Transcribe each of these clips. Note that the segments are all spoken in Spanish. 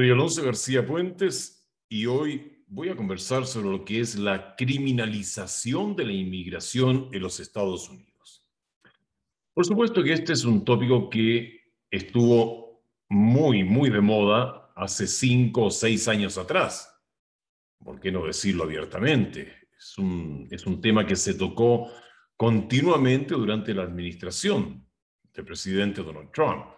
Soy Alonso García Puentes y hoy voy a conversar sobre lo que es la criminalización de la inmigración en los Estados Unidos. Por supuesto que este es un tópico que estuvo muy, muy de moda hace cinco o seis años atrás. ¿Por qué no decirlo abiertamente? Es un, es un tema que se tocó continuamente durante la administración del presidente Donald Trump.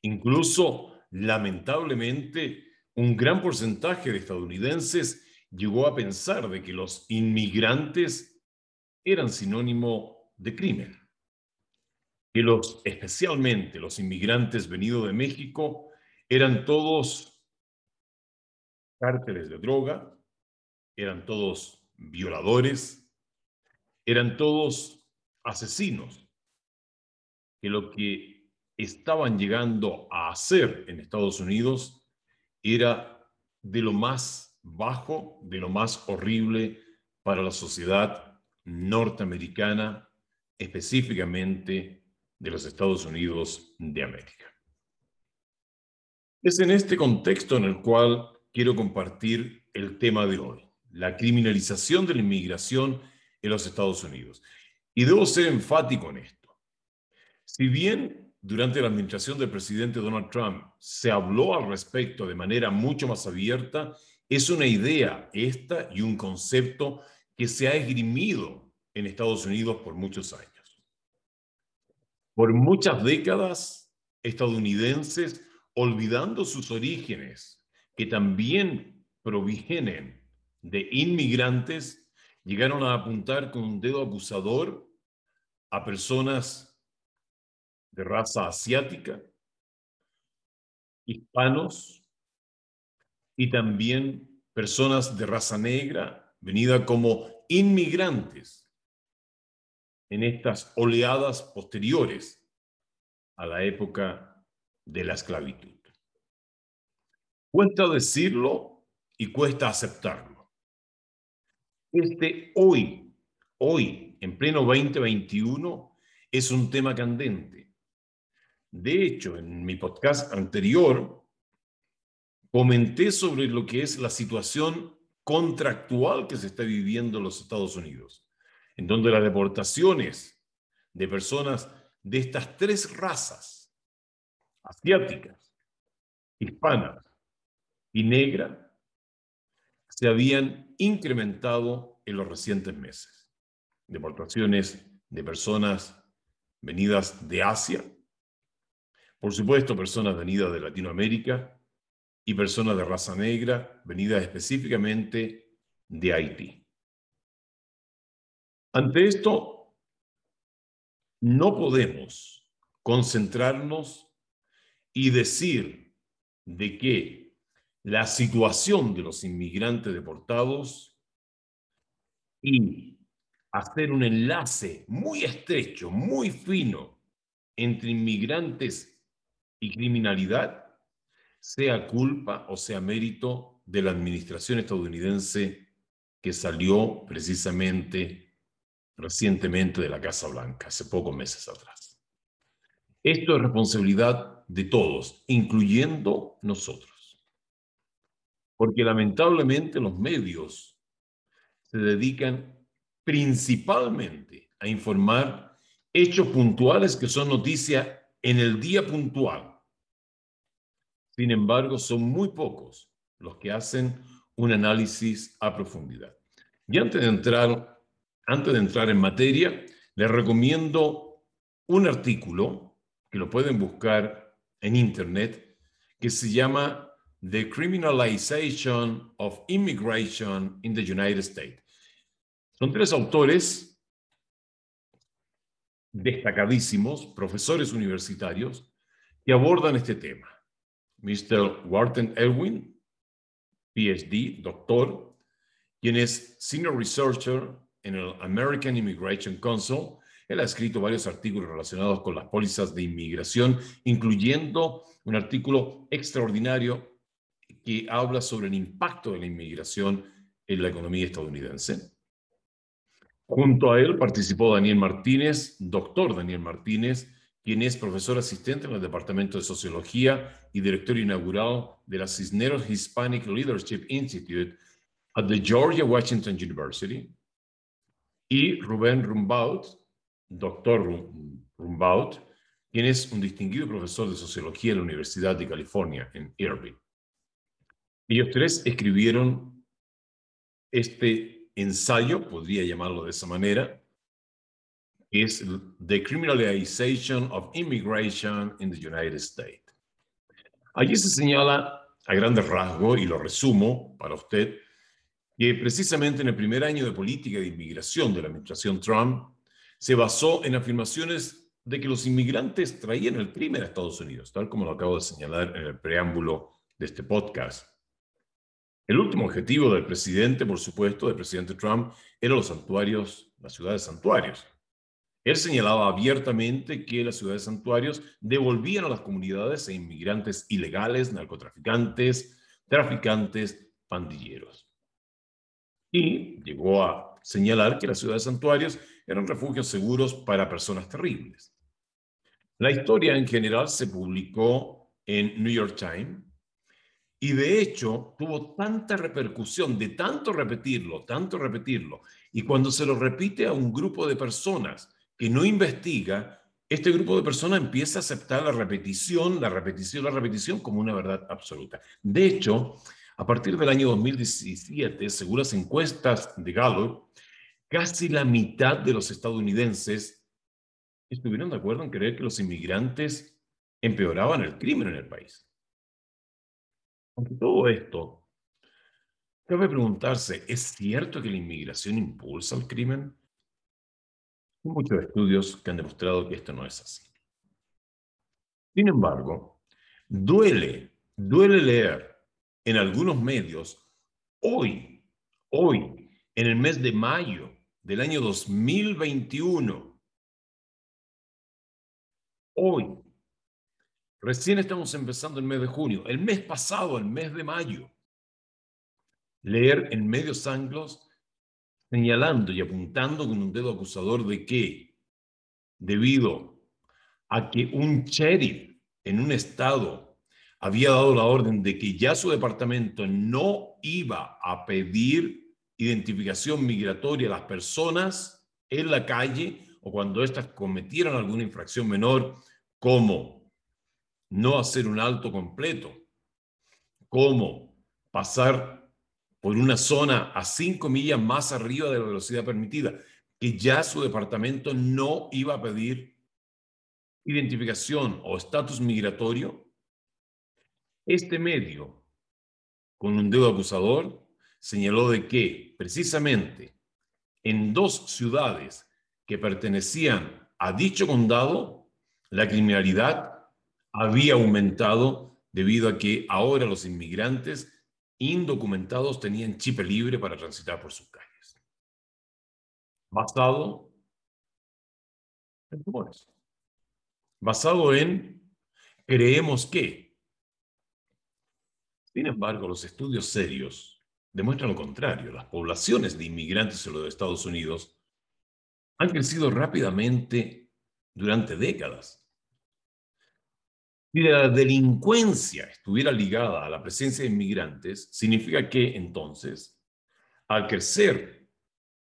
Incluso lamentablemente, un gran porcentaje de estadounidenses llegó a pensar de que los inmigrantes eran sinónimo de crimen. Que los, especialmente los inmigrantes venidos de México, eran todos cárteles de droga, eran todos violadores, eran todos asesinos. Que lo que estaban llegando a hacer en Estados Unidos era de lo más bajo, de lo más horrible para la sociedad norteamericana, específicamente de los Estados Unidos de América. Es en este contexto en el cual quiero compartir el tema de hoy, la criminalización de la inmigración en los Estados Unidos. Y debo ser enfático en esto. Si bien durante la administración del presidente Donald Trump se habló al respecto de manera mucho más abierta, es una idea esta y un concepto que se ha esgrimido en Estados Unidos por muchos años. Por muchas décadas, estadounidenses, olvidando sus orígenes, que también provienen de inmigrantes, llegaron a apuntar con un dedo acusador a personas de raza asiática, hispanos y también personas de raza negra, venida como inmigrantes en estas oleadas posteriores a la época de la esclavitud. Cuesta decirlo y cuesta aceptarlo. Este hoy, hoy, en pleno 2021, es un tema candente de hecho, en mi podcast anterior, comenté sobre lo que es la situación contractual que se está viviendo en los Estados Unidos, en donde las deportaciones de personas de estas tres razas, asiáticas, hispanas y negras, se habían incrementado en los recientes meses. Deportaciones de personas venidas de Asia, por supuesto, personas venidas de Latinoamérica y personas de raza negra venidas específicamente de Haití. Ante esto, no podemos concentrarnos y decir de que la situación de los inmigrantes deportados y hacer un enlace muy estrecho, muy fino entre inmigrantes y criminalidad, sea culpa o sea mérito de la administración estadounidense que salió precisamente recientemente de la Casa Blanca, hace pocos meses atrás. Esto es responsabilidad de todos, incluyendo nosotros. Porque lamentablemente los medios se dedican principalmente a informar hechos puntuales que son noticia en el día puntual sin embargo, son muy pocos los que hacen un análisis a profundidad. Y antes de entrar, antes de entrar en materia, les recomiendo un artículo que lo pueden buscar en internet que se llama The Criminalization of Immigration in the United States. Son tres autores destacadísimos, profesores universitarios, que abordan este tema. Mr. Wharton Elwin, PhD, doctor, quien es Senior Researcher en el American Immigration Council. Él ha escrito varios artículos relacionados con las pólizas de inmigración, incluyendo un artículo extraordinario que habla sobre el impacto de la inmigración en la economía estadounidense. Junto a él participó Daniel Martínez, doctor Daniel Martínez, quien es profesor asistente en el Departamento de Sociología y director inaugural de la Cisneros Hispanic Leadership Institute at the Georgia Washington University, y Rubén Rumbaut, doctor Rumbaut, quien es un distinguido profesor de sociología en la Universidad de California en Irvine. Ellos tres escribieron este ensayo, podría llamarlo de esa manera, es The Criminalization of Immigration in the United States. Allí se señala a grandes rasgos, y lo resumo para usted, que precisamente en el primer año de política de inmigración de la administración Trump se basó en afirmaciones de que los inmigrantes traían el crimen a Estados Unidos, tal como lo acabo de señalar en el preámbulo de este podcast. El último objetivo del presidente, por supuesto, del presidente Trump, eran los santuarios, las ciudades santuarios. Él señalaba abiertamente que las ciudades santuarios devolvían a las comunidades a inmigrantes ilegales, narcotraficantes, traficantes, pandilleros. Y llegó a señalar que las ciudades santuarios eran refugios seguros para personas terribles. La historia en general se publicó en New York Times y de hecho tuvo tanta repercusión de tanto repetirlo, tanto repetirlo, y cuando se lo repite a un grupo de personas que no investiga, este grupo de personas empieza a aceptar la repetición, la repetición, la repetición como una verdad absoluta. De hecho, a partir del año 2017, según las encuestas de Gallup, casi la mitad de los estadounidenses estuvieron de acuerdo en creer que los inmigrantes empeoraban el crimen en el país. Aunque todo esto, cabe preguntarse, ¿es cierto que la inmigración impulsa el crimen? Muchos estudios que han demostrado que esto no es así. Sin embargo, duele, duele leer en algunos medios hoy, hoy, en el mes de mayo del año 2021, hoy, recién estamos empezando el mes de junio, el mes pasado, el mes de mayo, leer en medios anglos señalando y apuntando con un dedo acusador de que, debido a que un sheriff en un estado había dado la orden de que ya su departamento no iba a pedir identificación migratoria a las personas en la calle o cuando éstas cometieran alguna infracción menor, como no hacer un alto completo, como pasar por una zona a cinco millas más arriba de la velocidad permitida, que ya su departamento no iba a pedir identificación o estatus migratorio, este medio, con un dedo acusador, señaló de que precisamente en dos ciudades que pertenecían a dicho condado, la criminalidad había aumentado debido a que ahora los inmigrantes indocumentados tenían chip libre para transitar por sus calles. Basado en tumores. Basado en creemos que. Sin embargo, los estudios serios demuestran lo contrario. Las poblaciones de inmigrantes en los Estados Unidos han crecido rápidamente durante décadas. Si la delincuencia estuviera ligada a la presencia de inmigrantes, significa que entonces, al crecer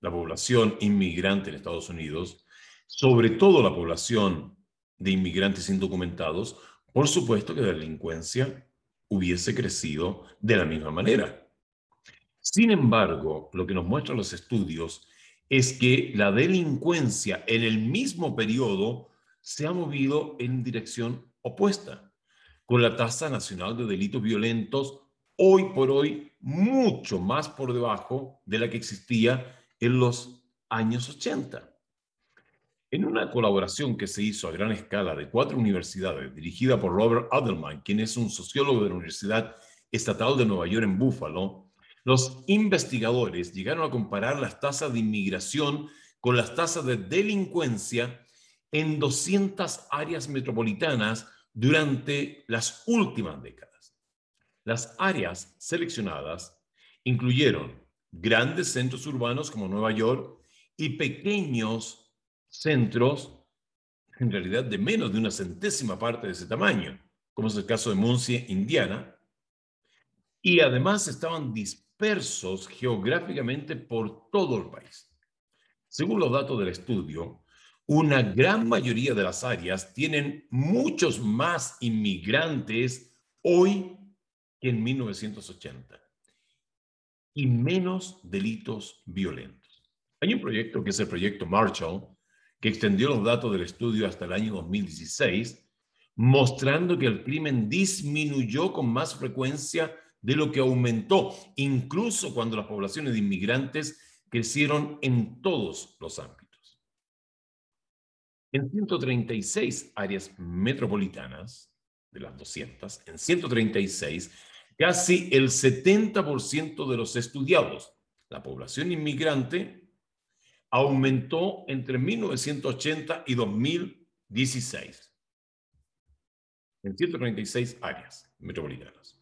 la población inmigrante en Estados Unidos, sobre todo la población de inmigrantes indocumentados, por supuesto que la delincuencia hubiese crecido de la misma manera. Sin embargo, lo que nos muestran los estudios es que la delincuencia en el mismo periodo se ha movido en dirección opuesta, con la tasa nacional de delitos violentos hoy por hoy mucho más por debajo de la que existía en los años 80. En una colaboración que se hizo a gran escala de cuatro universidades, dirigida por Robert Adelman, quien es un sociólogo de la Universidad Estatal de Nueva York en Buffalo, los investigadores llegaron a comparar las tasas de inmigración con las tasas de delincuencia en 200 áreas metropolitanas durante las últimas décadas. Las áreas seleccionadas incluyeron grandes centros urbanos como Nueva York y pequeños centros en realidad de menos de una centésima parte de ese tamaño, como es el caso de Muncie, Indiana, y además estaban dispersos geográficamente por todo el país. Según los datos del estudio, una gran mayoría de las áreas tienen muchos más inmigrantes hoy que en 1980 y menos delitos violentos. Hay un proyecto que es el proyecto Marshall, que extendió los datos del estudio hasta el año 2016, mostrando que el crimen disminuyó con más frecuencia de lo que aumentó, incluso cuando las poblaciones de inmigrantes crecieron en todos los ámbitos. En 136 áreas metropolitanas, de las 200, en 136, casi el 70% de los estudiados, la población inmigrante, aumentó entre 1980 y 2016 en 136 áreas metropolitanas.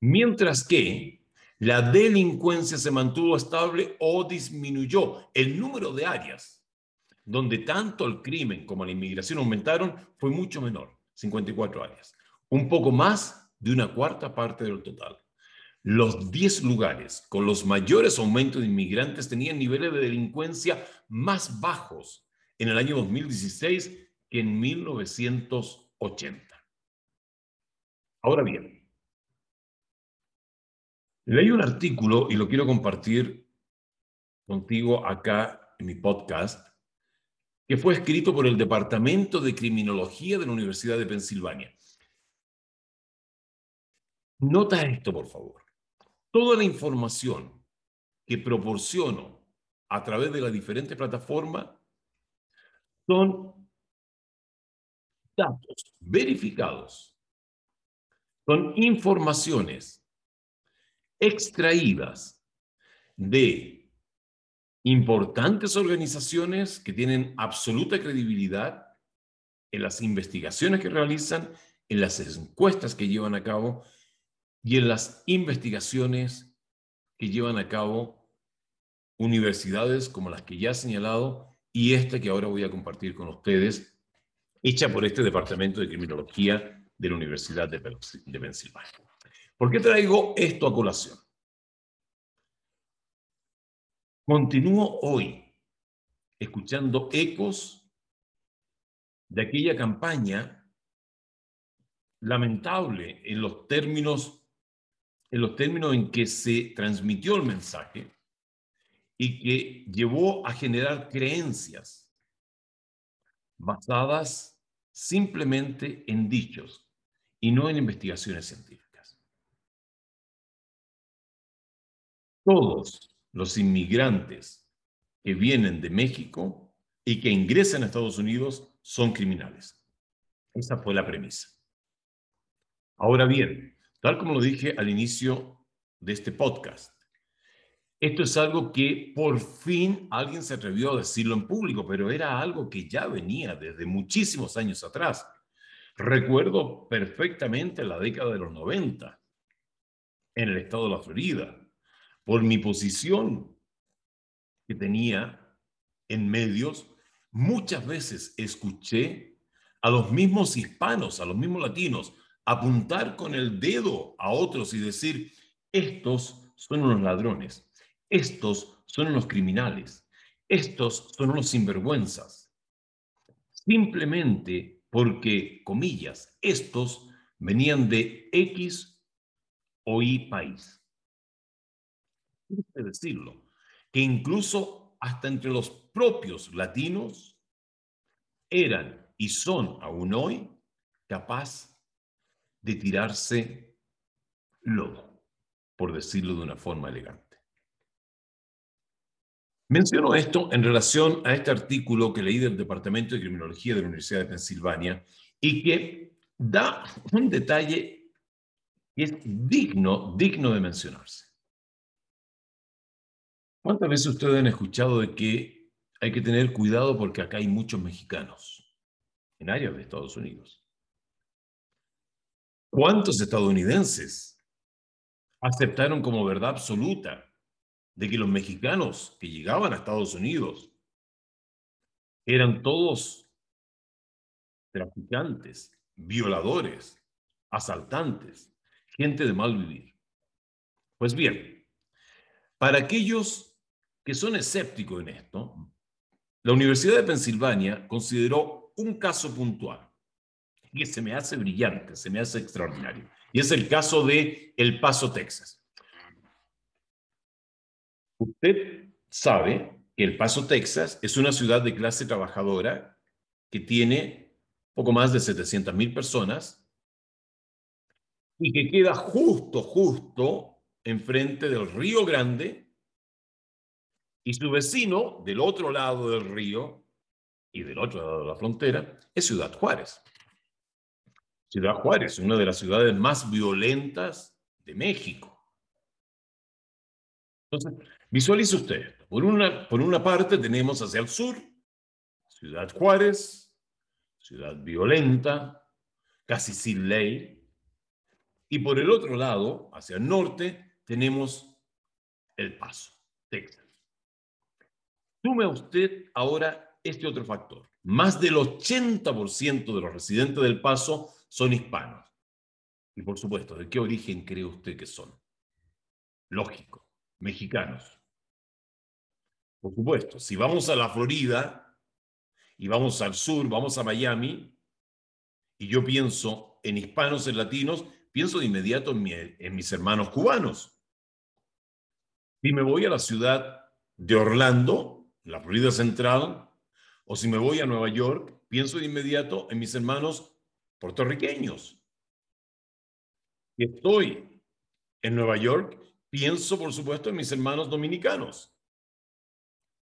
Mientras que la delincuencia se mantuvo estable o disminuyó. El número de áreas donde tanto el crimen como la inmigración aumentaron fue mucho menor, 54 áreas, un poco más de una cuarta parte del total. Los 10 lugares con los mayores aumentos de inmigrantes tenían niveles de delincuencia más bajos en el año 2016 que en 1980. Ahora bien, leí un artículo y lo quiero compartir contigo acá en mi podcast, que fue escrito por el Departamento de Criminología de la Universidad de Pensilvania. Nota esto, por favor toda la información que proporciono a través de las diferentes plataformas son datos verificados, son informaciones extraídas de importantes organizaciones que tienen absoluta credibilidad en las investigaciones que realizan, en las encuestas que llevan a cabo y en las investigaciones que llevan a cabo universidades como las que ya he señalado y esta que ahora voy a compartir con ustedes, hecha por este Departamento de Criminología de la Universidad de, Pensilvania. ¿Por qué traigo esto a colación? Continúo hoy escuchando ecos de aquella campaña lamentable en los términos en los términos en que se transmitió el mensaje y que llevó a generar creencias basadas simplemente en dichos y no en investigaciones científicas. Todos los inmigrantes que vienen de México y que ingresan a Estados Unidos son criminales. Esa fue la premisa. Ahora bien, Tal como lo dije al inicio de este podcast, esto es algo que por fin alguien se atrevió a decirlo en público, pero era algo que ya venía desde muchísimos años atrás. Recuerdo perfectamente la década de los 90 en el estado de la Florida, por mi posición que tenía en medios, muchas veces escuché a los mismos hispanos, a los mismos latinos, apuntar con el dedo a otros y decir, estos son unos ladrones, estos son unos criminales, estos son unos sinvergüenzas. Simplemente porque, comillas, estos venían de X o Y país. Es decirlo, que incluso hasta entre los propios latinos eran y son aún hoy capaz de tirarse lodo, por decirlo de una forma elegante. Menciono esto en relación a este artículo que leí del Departamento de Criminología de la Universidad de Pensilvania y que da un detalle que es digno, digno de mencionarse. ¿Cuántas veces ustedes han escuchado de que hay que tener cuidado porque acá hay muchos mexicanos en áreas de Estados Unidos? ¿Cuántos estadounidenses aceptaron como verdad absoluta de que los mexicanos que llegaban a Estados Unidos eran todos traficantes, violadores, asaltantes, gente de mal vivir. Pues bien, para aquellos que son escépticos en esto, la Universidad de Pensilvania consideró un caso puntual que se me hace brillante, se me hace extraordinario. Y es el caso de El Paso, Texas. Usted sabe que El Paso, Texas es una ciudad de clase trabajadora que tiene poco más de 700 mil personas y que queda justo, justo enfrente del Río Grande y su vecino del otro lado del río y del otro lado de la frontera es Ciudad Juárez. Ciudad Juárez, una de las ciudades más violentas de México. Entonces, visualice usted, por una, por una parte tenemos hacia el sur, Ciudad Juárez, ciudad violenta, casi sin ley, y por el otro lado, hacia el norte, tenemos El Paso, Texas. Sume usted ahora este otro factor. Más del 80% de los residentes del Paso son hispanos. Y por supuesto, ¿de qué origen cree usted que son? Lógico, mexicanos. Por supuesto, si vamos a la Florida y vamos al sur, vamos a Miami, y yo pienso en hispanos, en latinos, pienso de inmediato en, en mis hermanos cubanos. Si me voy a la ciudad de Orlando, la Florida Central, o si me voy a Nueva York, pienso de inmediato en mis hermanos puertorriqueños. Y estoy en Nueva York, pienso por supuesto en mis hermanos dominicanos.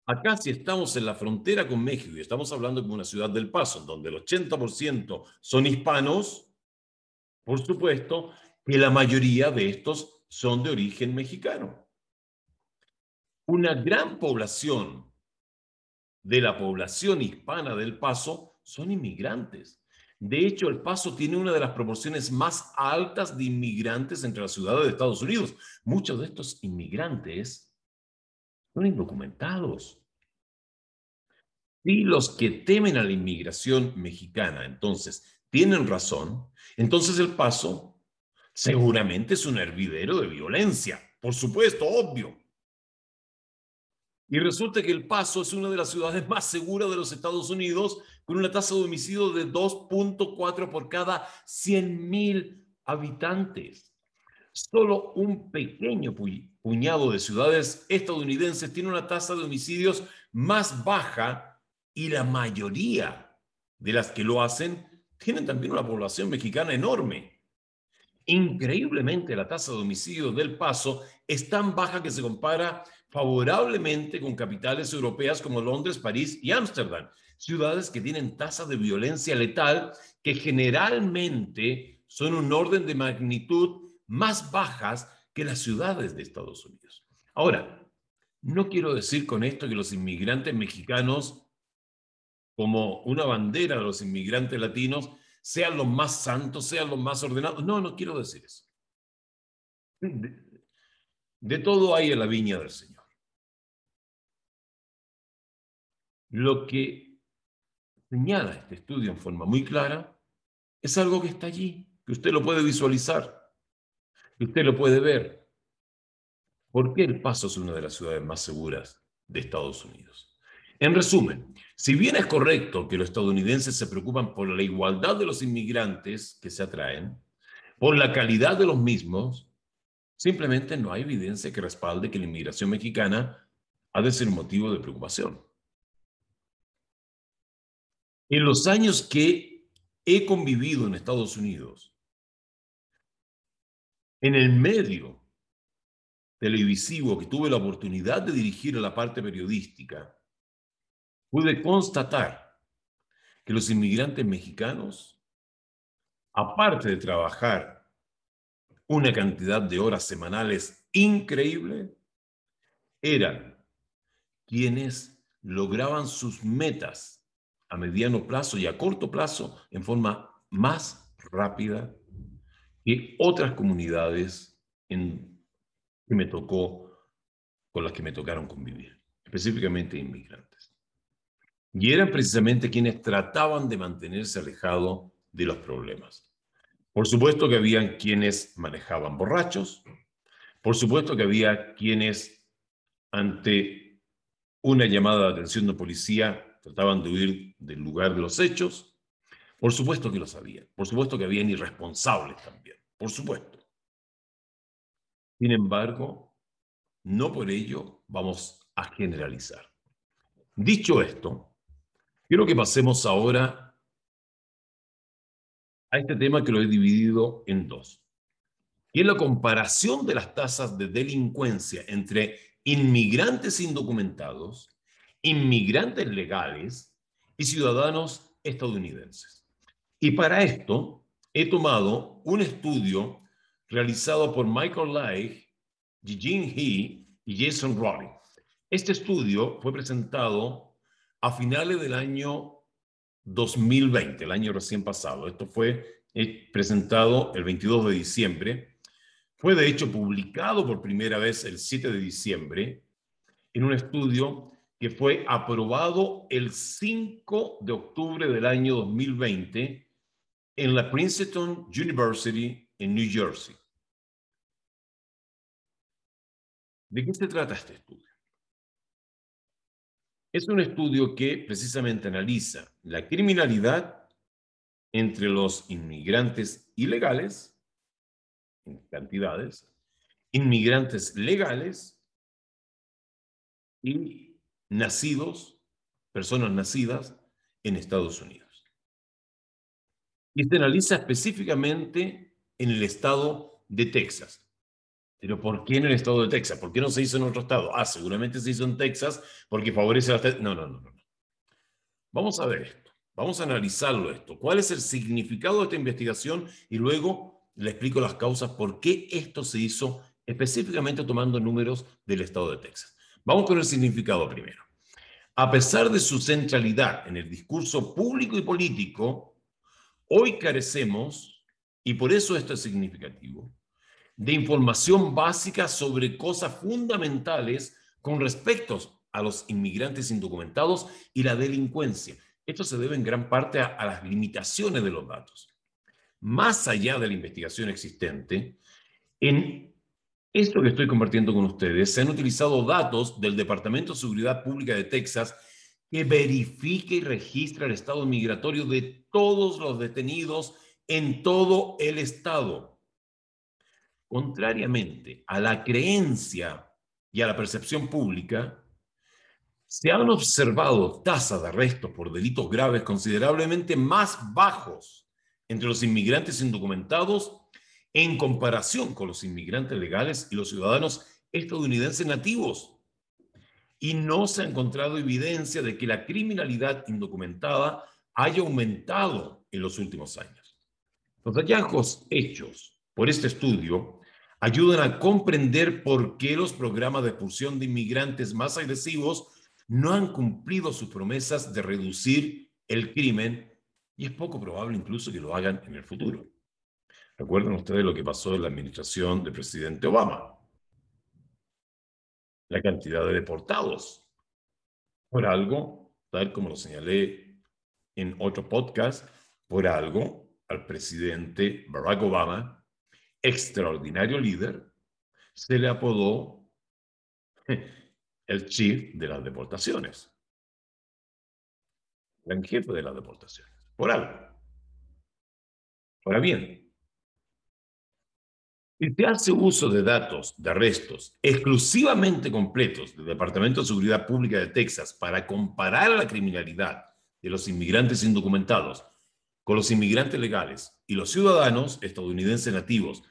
Acá si estamos en la frontera con México y estamos hablando de una ciudad del Paso, donde el 80% son hispanos, por supuesto que la mayoría de estos son de origen mexicano. Una gran población de la población hispana del Paso son inmigrantes. De hecho, El Paso tiene una de las proporciones más altas de inmigrantes entre las ciudades de Estados Unidos. Muchos de estos inmigrantes son indocumentados. Y los que temen a la inmigración mexicana, entonces, tienen razón, entonces El Paso seguramente es un hervidero de violencia. Por supuesto, obvio. Y resulta que El Paso es una de las ciudades más seguras de los Estados Unidos, con una tasa de homicidio de 2.4 por cada 100.000 habitantes. Solo un pequeño puñado de ciudades estadounidenses tiene una tasa de homicidios más baja y la mayoría de las que lo hacen tienen también una población mexicana enorme. Increíblemente, la tasa de homicidio del Paso es tan baja que se compara favorablemente con capitales europeas como Londres, París y Ámsterdam, ciudades que tienen tasas de violencia letal que generalmente son un orden de magnitud más bajas que las ciudades de Estados Unidos. Ahora, no quiero decir con esto que los inmigrantes mexicanos, como una bandera de los inmigrantes latinos, sean los más santos, sean los más ordenados. No, no quiero decir eso. De, de todo hay en la viña del Señor. Lo que señala este estudio en forma muy clara es algo que está allí, que usted lo puede visualizar, que usted lo puede ver. ¿Por qué El Paso es una de las ciudades más seguras de Estados Unidos? En resumen, si bien es correcto que los estadounidenses se preocupan por la igualdad de los inmigrantes que se atraen, por la calidad de los mismos, simplemente no hay evidencia que respalde que la inmigración mexicana ha de ser motivo de preocupación. En los años que he convivido en Estados Unidos, en el medio televisivo que tuve la oportunidad de dirigir a la parte periodística, pude constatar que los inmigrantes mexicanos, aparte de trabajar una cantidad de horas semanales increíble, eran quienes lograban sus metas a mediano plazo y a corto plazo en forma más rápida que otras comunidades en, que me tocó, con las que me tocaron convivir, específicamente inmigrantes. y eran precisamente quienes trataban de mantenerse alejados de los problemas. Por supuesto que habían quienes manejaban borrachos, por supuesto que había quienes ante una llamada de atención de policía trataban de huir del lugar de los hechos, por supuesto que lo sabían, por supuesto que habían irresponsables también, por supuesto. Sin embargo, no por ello vamos a generalizar. Dicho esto, quiero que pasemos ahora a este tema que lo he dividido en dos. Y es la comparación de las tasas de delincuencia entre inmigrantes indocumentados, inmigrantes legales y ciudadanos estadounidenses. Y para esto he tomado un estudio realizado por Michael Leigh, Eugene He y Jason Rowley. Este estudio fue presentado a finales del año 2020, el año recién pasado. Esto fue eh, presentado el 22 de diciembre. Fue de hecho publicado por primera vez el 7 de diciembre en un estudio que fue aprobado el 5 de octubre del año 2020 en la Princeton University en New Jersey. ¿De qué se trata este estudio? Es un estudio que precisamente analiza la criminalidad entre los inmigrantes ilegales, en cantidades, inmigrantes legales y nacidos, personas nacidas en Estados Unidos. Y se analiza específicamente en el estado de Texas. Pero ¿por qué en el estado de Texas? ¿Por qué no se hizo en otro estado? Ah, seguramente se hizo en Texas porque favorece a. No, no, no, no. Vamos a ver esto. Vamos a analizarlo esto. ¿Cuál es el significado de esta investigación? Y luego le explico las causas por qué esto se hizo específicamente tomando números del estado de Texas. Vamos con el significado primero. A pesar de su centralidad en el discurso público y político, hoy carecemos y por eso esto es significativo, de información básica sobre cosas fundamentales con respecto a los inmigrantes indocumentados y la delincuencia. Esto se debe en gran parte a, a las limitaciones de los datos. Más allá de la investigación existente, en esto que estoy compartiendo con ustedes, se han utilizado datos del Departamento de Seguridad Pública de Texas que verifica y registra el estado migratorio de todos los detenidos en todo el Estado. Contrariamente a la creencia y a la percepción pública, se han observado tasas de arrestos por delitos graves considerablemente más bajos entre los inmigrantes indocumentados en comparación con los inmigrantes legales y los ciudadanos estadounidenses nativos. Y no se ha encontrado evidencia de que la criminalidad indocumentada haya aumentado en los últimos años. Los hallazgos hechos por este estudio ayudan a comprender por qué los programas de expulsión de inmigrantes más agresivos no han cumplido sus promesas de reducir el crimen y es poco probable incluso que lo hagan en el futuro. Recuerden ustedes lo que pasó en la administración del presidente Obama. La cantidad de deportados. Por algo, tal como lo señalé en otro podcast, por algo al presidente Barack Obama, extraordinario líder, se le apodó el chief de las deportaciones, el jefe de las deportaciones, por algo. Ahora bien, si se hace uso de datos de arrestos exclusivamente completos del Departamento de Seguridad Pública de Texas para comparar la criminalidad de los inmigrantes indocumentados con los inmigrantes legales y los ciudadanos estadounidenses nativos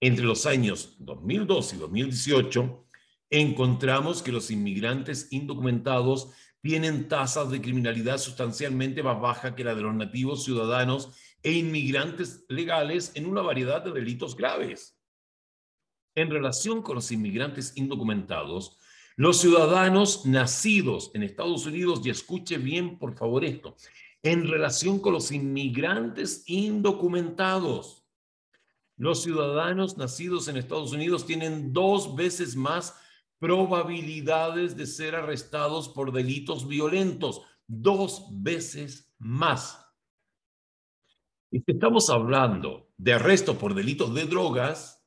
entre los años 2002 y 2018, encontramos que los inmigrantes indocumentados tienen tasas de criminalidad sustancialmente más bajas que la de los nativos ciudadanos e inmigrantes legales en una variedad de delitos graves. En relación con los inmigrantes indocumentados, los ciudadanos nacidos en Estados Unidos, y escuche bien por favor esto, en relación con los inmigrantes indocumentados. Los ciudadanos nacidos en Estados Unidos tienen dos veces más probabilidades de ser arrestados por delitos violentos, dos veces más. Y si estamos hablando de arrestos por delitos de drogas,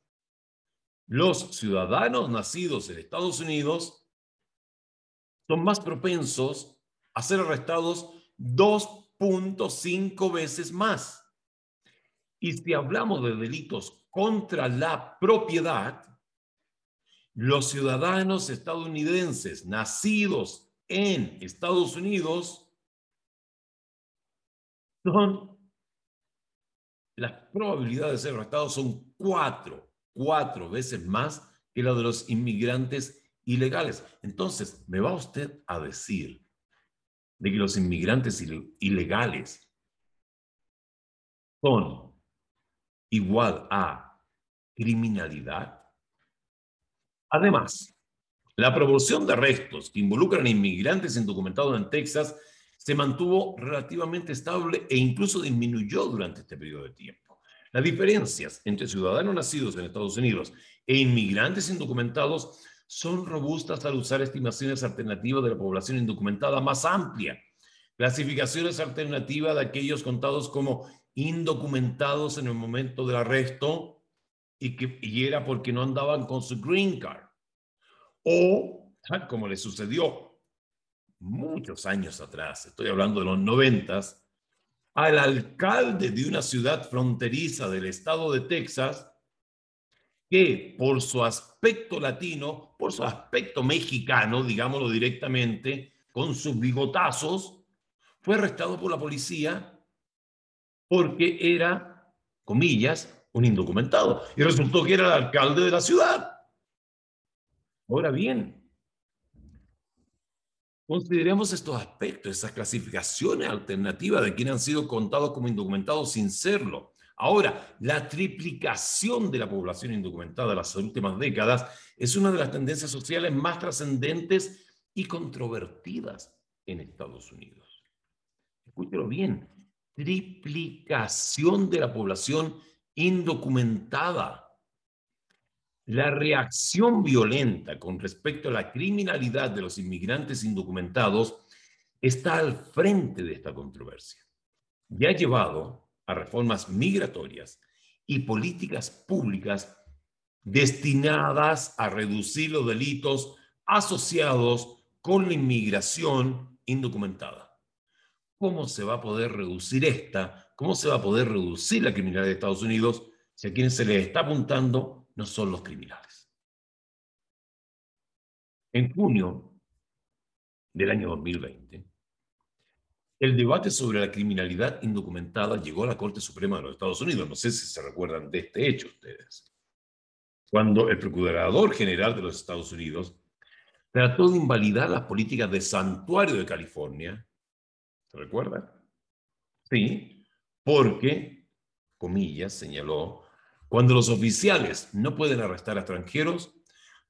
los ciudadanos nacidos en Estados Unidos son más propensos a ser arrestados 2.5 veces más. Y si hablamos de delitos contra la propiedad, los ciudadanos estadounidenses nacidos en Estados Unidos son, las probabilidades de ser arrestados son cuatro, cuatro veces más que la de los inmigrantes ilegales. Entonces, ¿me va usted a decir de que los inmigrantes ilegales son igual a criminalidad? Además, la proporción de arrestos que involucran inmigrantes indocumentados en Texas se mantuvo relativamente estable e incluso disminuyó durante este periodo de tiempo. Las diferencias entre ciudadanos nacidos en Estados Unidos e inmigrantes indocumentados son robustas al usar estimaciones alternativas de la población indocumentada más amplia, clasificaciones alternativas de aquellos contados como indocumentados en el momento del arresto y que y era porque no andaban con su green card. O, como le sucedió muchos años atrás, estoy hablando de los noventas, al alcalde de una ciudad fronteriza del estado de Texas, que por su aspecto latino, por su aspecto mexicano, digámoslo directamente, con sus bigotazos, fue arrestado por la policía porque era, comillas, un indocumentado. Y resultó que era el alcalde de la ciudad. Ahora bien, consideremos estos aspectos, esas clasificaciones alternativas de quienes han sido contados como indocumentados sin serlo. Ahora, la triplicación de la población indocumentada en las últimas décadas es una de las tendencias sociales más trascendentes y controvertidas en Estados Unidos. Escúchelo bien, triplicación de la población indocumentada. La reacción violenta con respecto a la criminalidad de los inmigrantes indocumentados está al frente de esta controversia y ha llevado a reformas migratorias y políticas públicas destinadas a reducir los delitos asociados con la inmigración indocumentada. ¿Cómo se va a poder reducir esta ¿Cómo se va a poder reducir la criminalidad de Estados Unidos si a quienes se les está apuntando son los criminales? En junio del año 2020, el debate sobre la criminalidad indocumentada llegó a la Corte Suprema de los Estados Unidos. No sé si se recuerdan de este hecho ustedes. Cuando el Procurador General de los Estados Unidos trató de invalidar las políticas de santuario de California. ¿Se recuerdan? Sí, porque, comillas, señaló, cuando los oficiales no pueden arrestar a extranjeros,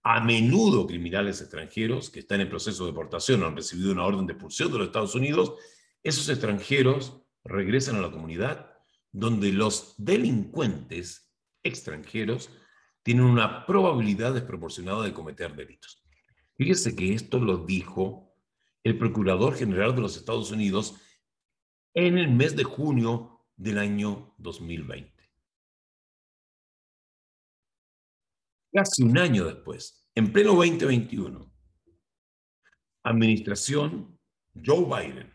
a menudo criminales extranjeros que están en proceso de deportación o han recibido una orden de expulsión de los Estados Unidos, esos extranjeros regresan a la comunidad donde los delincuentes extranjeros tienen una probabilidad desproporcionada de cometer delitos. Fíjese que esto lo dijo el Procurador General de los Estados Unidos en el mes de junio del año 2020. Casi un año después, en pleno 2021, administración Joe Biden,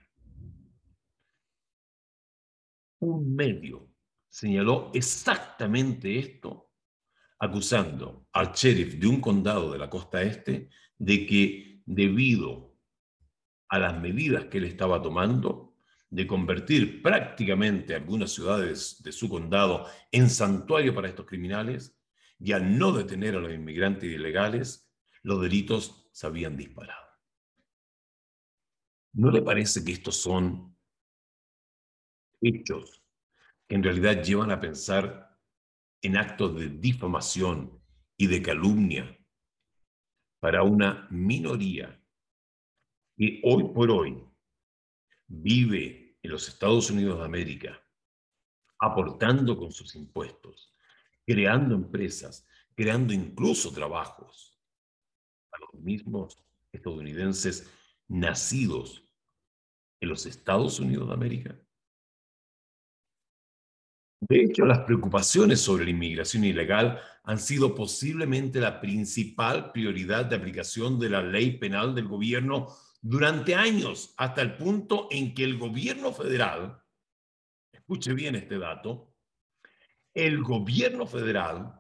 un medio señaló exactamente esto, acusando al sheriff de un condado de la costa este de que debido a las medidas que él estaba tomando, de convertir prácticamente algunas ciudades de su condado en santuario para estos criminales y al no detener a los inmigrantes ilegales, los delitos se habían disparado. ¿No le parece que estos son hechos que en realidad llevan a pensar en actos de difamación y de calumnia para una minoría que hoy por hoy vive en los Estados Unidos de América, aportando con sus impuestos, creando empresas, creando incluso trabajos a los mismos estadounidenses nacidos en los Estados Unidos de América? De hecho, las preocupaciones sobre la inmigración ilegal han sido posiblemente la principal prioridad de aplicación de la ley penal del gobierno durante años, hasta el punto en que el gobierno federal, escuche bien este dato, el gobierno federal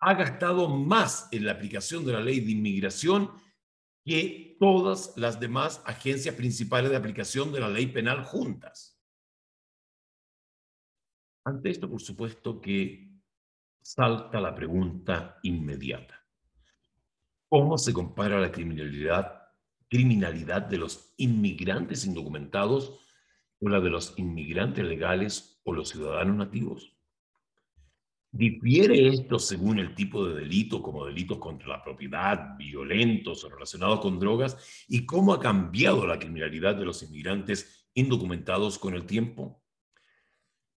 ha gastado más en la aplicación de la ley de inmigración que todas las demás agencias principales de aplicación de la ley penal juntas. Ante esto, por supuesto que salta la pregunta inmediata. ¿Cómo se compara la criminalidad, criminalidad de los inmigrantes indocumentados con la de los inmigrantes legales o los ciudadanos nativos? ¿Difiere esto según el tipo de delito, como delitos contra la propiedad, violentos o relacionados con drogas? ¿Y cómo ha cambiado la criminalidad de los inmigrantes indocumentados con el tiempo?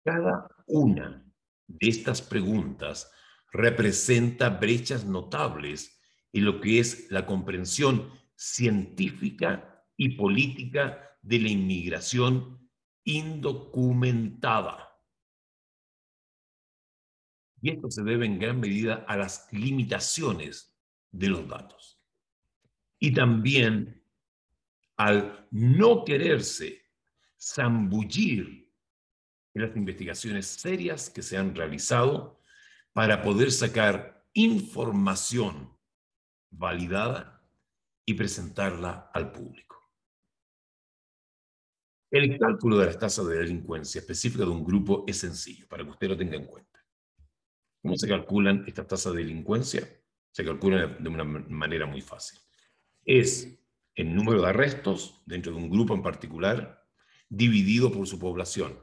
Cada una de estas preguntas representa brechas notables en lo que es la comprensión científica y política de la inmigración indocumentada. Y esto se debe en gran medida a las limitaciones de los datos. Y también al no quererse zambullir en las investigaciones serias que se han realizado para poder sacar información validada y presentarla al público. El cálculo de las tasas de delincuencia específica de un grupo es sencillo, para que usted lo tenga en cuenta. ¿Cómo se calculan estas tasas de delincuencia? Se calculan de una manera muy fácil. Es el número de arrestos dentro de un grupo en particular dividido por su población.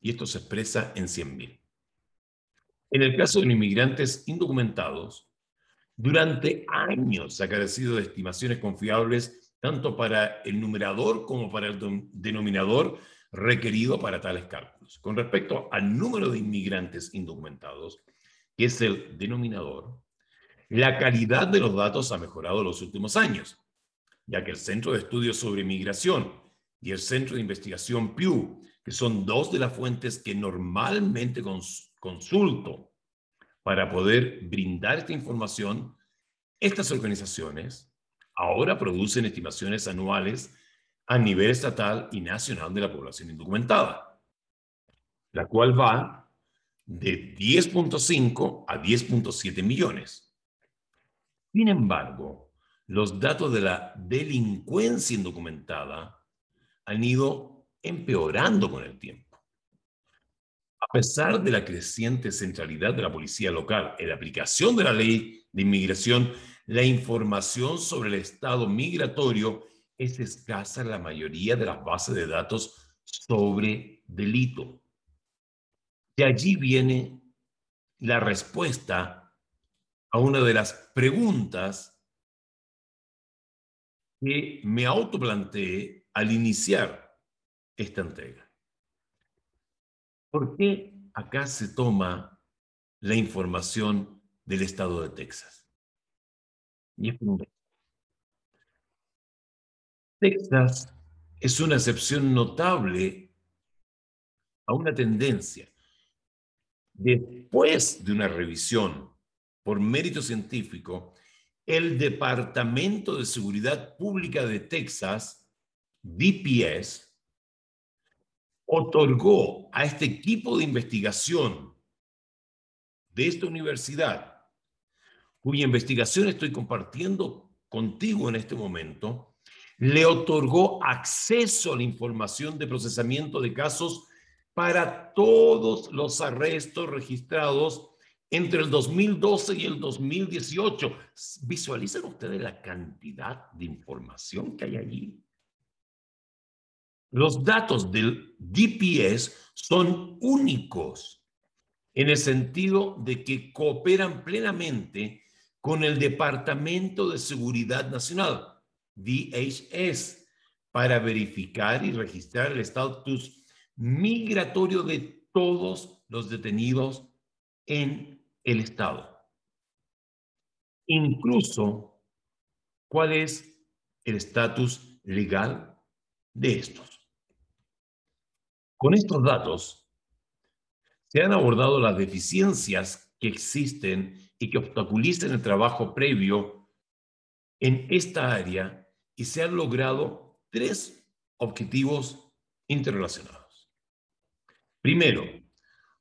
Y esto se expresa en 100.000. En el caso de los inmigrantes indocumentados, durante años se ha carecido de estimaciones confiables tanto para el numerador como para el denominador requerido para tales cálculos. Con respecto al número de inmigrantes indocumentados, que es el denominador, la calidad de los datos ha mejorado en los últimos años, ya que el Centro de Estudios sobre Migración y el Centro de Investigación Pew, que son dos de las fuentes que normalmente consulto para poder brindar esta información, estas organizaciones ahora producen estimaciones anuales a nivel estatal y nacional de la población indocumentada, la cual va de 10.5 a 10.7 millones. Sin embargo, los datos de la delincuencia indocumentada han ido empeorando con el tiempo. A pesar de la creciente centralidad de la policía local en la aplicación de la ley de inmigración, la información sobre el estado migratorio es escasa en la mayoría de las bases de datos sobre delito. Allí viene la respuesta a una de las preguntas que me autoplanteé al iniciar esta entrega. ¿Por qué acá se toma la información del estado de Texas? Y Texas es una excepción notable a una tendencia Después de una revisión por mérito científico, el Departamento de Seguridad Pública de Texas, DPS, otorgó a este equipo de investigación de esta universidad, cuya investigación estoy compartiendo contigo en este momento, le otorgó acceso a la información de procesamiento de casos para todos los arrestos registrados entre el 2012 y el 2018. ¿Visualizan ustedes la cantidad de información que hay allí? Los datos del DPS son únicos en el sentido de que cooperan plenamente con el Departamento de Seguridad Nacional, DHS, para verificar y registrar el estatus migratorio de todos los detenidos en el Estado. Incluso cuál es el estatus legal de estos. Con estos datos se han abordado las deficiencias que existen y que obstaculizan el trabajo previo en esta área y se han logrado tres objetivos interrelacionados. Primero,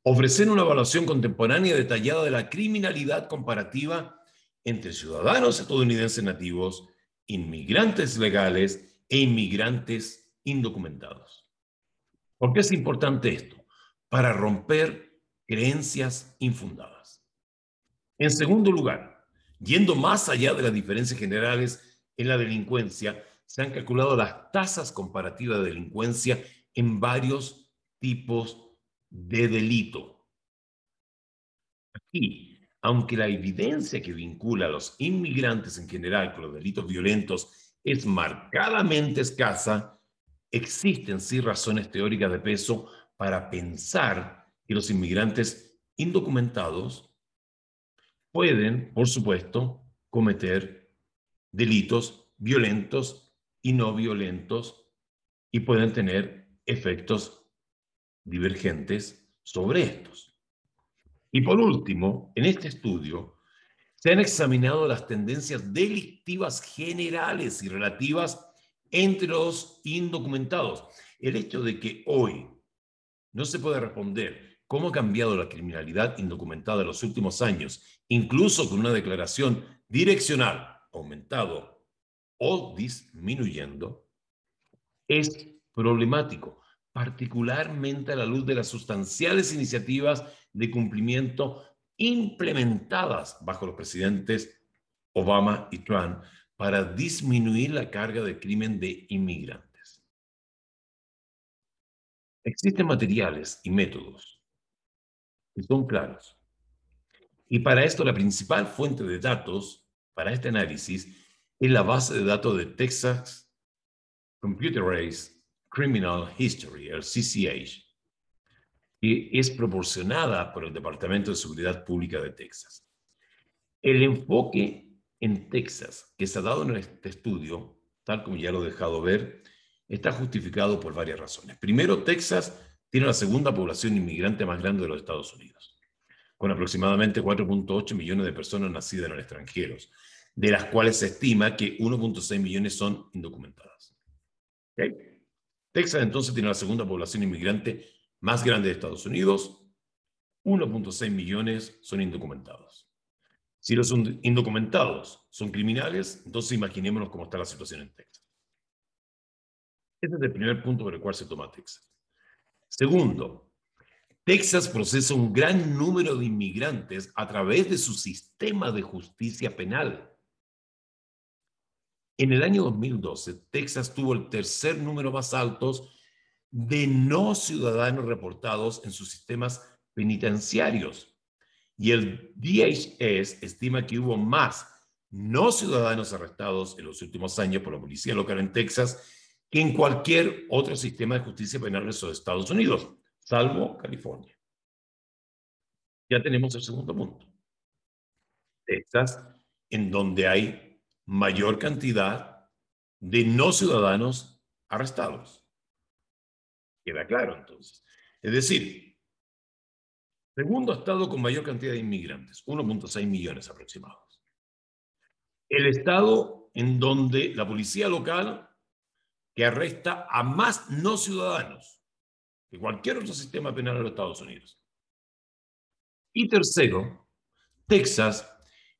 ofrecer una evaluación contemporánea detallada de la criminalidad comparativa entre ciudadanos estadounidenses nativos, inmigrantes legales e inmigrantes indocumentados. ¿Por qué es importante esto? Para romper creencias infundadas. En segundo lugar, yendo más allá de las diferencias generales en la delincuencia, se han calculado las tasas comparativas de delincuencia en varios tipos de delito. Aquí, aunque la evidencia que vincula a los inmigrantes en general con los delitos violentos es marcadamente escasa, existen sí razones teóricas de peso para pensar que los inmigrantes indocumentados pueden, por supuesto, cometer delitos violentos y no violentos y pueden tener efectos divergentes sobre estos. Y por último, en este estudio se han examinado las tendencias delictivas generales y relativas entre los indocumentados. El hecho de que hoy no se puede responder cómo ha cambiado la criminalidad indocumentada en los últimos años, incluso con una declaración direccional, aumentado o disminuyendo, es problemático particularmente a la luz de las sustanciales iniciativas de cumplimiento implementadas bajo los presidentes Obama y Trump para disminuir la carga de crimen de inmigrantes. Existen materiales y métodos que son claros. Y para esto la principal fuente de datos para este análisis es la base de datos de Texas Computer Race Criminal History, el CCH, y es proporcionada por el Departamento de Seguridad Pública de Texas. El enfoque en Texas que se ha dado en este estudio, tal como ya lo he dejado ver, está justificado por varias razones. Primero, Texas tiene la segunda población inmigrante más grande de los Estados Unidos, con aproximadamente 4.8 millones de personas nacidas en el extranjero, de las cuales se estima que 1.6 millones son indocumentadas. ¿Okay? Texas entonces tiene la segunda población inmigrante más grande de Estados Unidos. 1.6 millones son indocumentados. Si los indocumentados son criminales, entonces imaginémonos cómo está la situación en Texas. Este es el primer punto por el cual se toma Texas. Segundo, Texas procesa un gran número de inmigrantes a través de su sistema de justicia penal. En el año 2012, Texas tuvo el tercer número más alto de no ciudadanos reportados en sus sistemas penitenciarios. Y el DHS estima que hubo más no ciudadanos arrestados en los últimos años por la policía local en Texas que en cualquier otro sistema de justicia penal de los Estados Unidos, salvo California. Ya tenemos el segundo punto. Texas, en donde hay mayor cantidad de no ciudadanos arrestados. Queda claro entonces. Es decir, segundo estado con mayor cantidad de inmigrantes, 1.6 millones aproximados. El estado en donde la policía local que arresta a más no ciudadanos que cualquier otro sistema penal de los Estados Unidos. Y tercero, Texas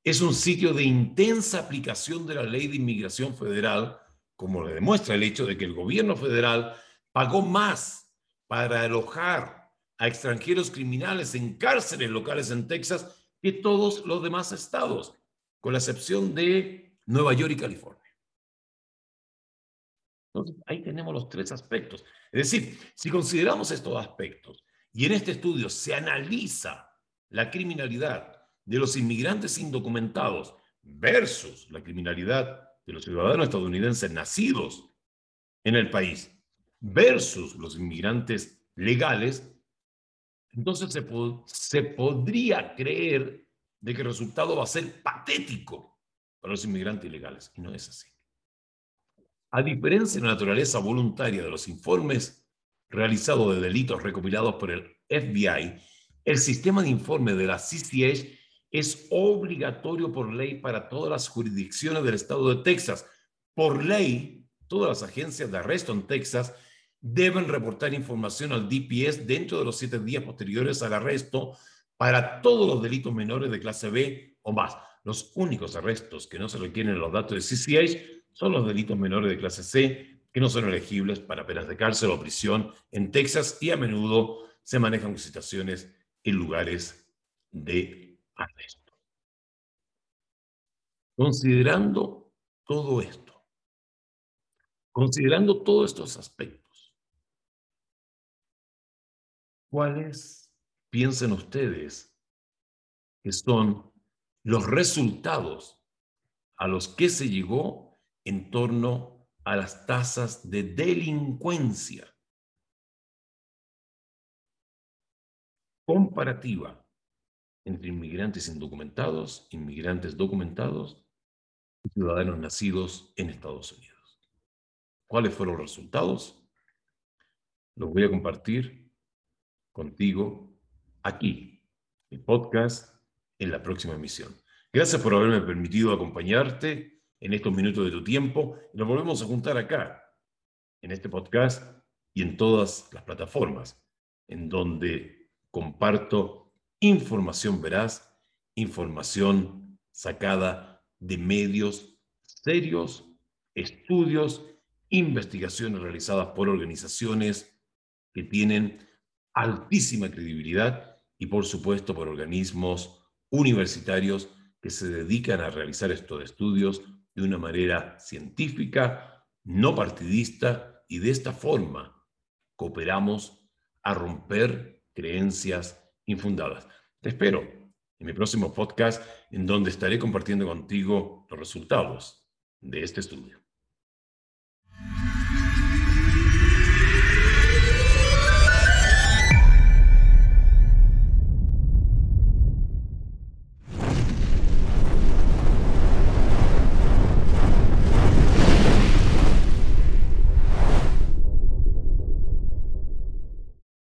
es un sitio de intensa aplicación de la ley de inmigración federal, como le demuestra el hecho de que el gobierno federal pagó más para alojar a extranjeros criminales en cárceles locales en Texas que todos los demás estados, con la excepción de Nueva York y California. Entonces, ahí tenemos los tres aspectos. Es decir, si consideramos estos aspectos y en este estudio se analiza la criminalidad de los inmigrantes indocumentados versus la criminalidad de los ciudadanos estadounidenses nacidos en el país versus los inmigrantes legales, entonces se, se podría creer de que el resultado va a ser patético para los inmigrantes ilegales. Y no es así. A diferencia de la naturaleza voluntaria de los informes realizados de delitos recopilados por el FBI, el sistema de informe de la CCH es obligatorio por ley para todas las jurisdicciones del estado de Texas. Por ley, todas las agencias de arresto en Texas deben reportar información al DPS dentro de los siete días posteriores al arresto para todos los delitos menores de clase B o más. Los únicos arrestos que no se requieren los datos de CCH son los delitos menores de clase C que no son elegibles para penas de cárcel o prisión en Texas y a menudo se manejan situaciones en lugares de Considerando todo esto, considerando todos estos aspectos, ¿cuáles piensan ustedes que son los resultados a los que se llegó en torno a las tasas de delincuencia comparativa entre inmigrantes indocumentados, inmigrantes documentados y ciudadanos nacidos en Estados Unidos. ¿Cuáles fueron los resultados? Los voy a compartir contigo aquí, en el podcast, en la próxima emisión. Gracias por haberme permitido acompañarte en estos minutos de tu tiempo. Nos volvemos a juntar acá, en este podcast y en todas las plataformas en donde comparto información veraz, información sacada de medios serios, estudios, investigaciones realizadas por organizaciones que tienen altísima credibilidad y por supuesto por organismos universitarios que se dedican a realizar estos estudios de una manera científica, no partidista y de esta forma cooperamos a romper creencias infundadas. Te espero en mi próximo podcast en donde estaré compartiendo contigo los resultados de este estudio.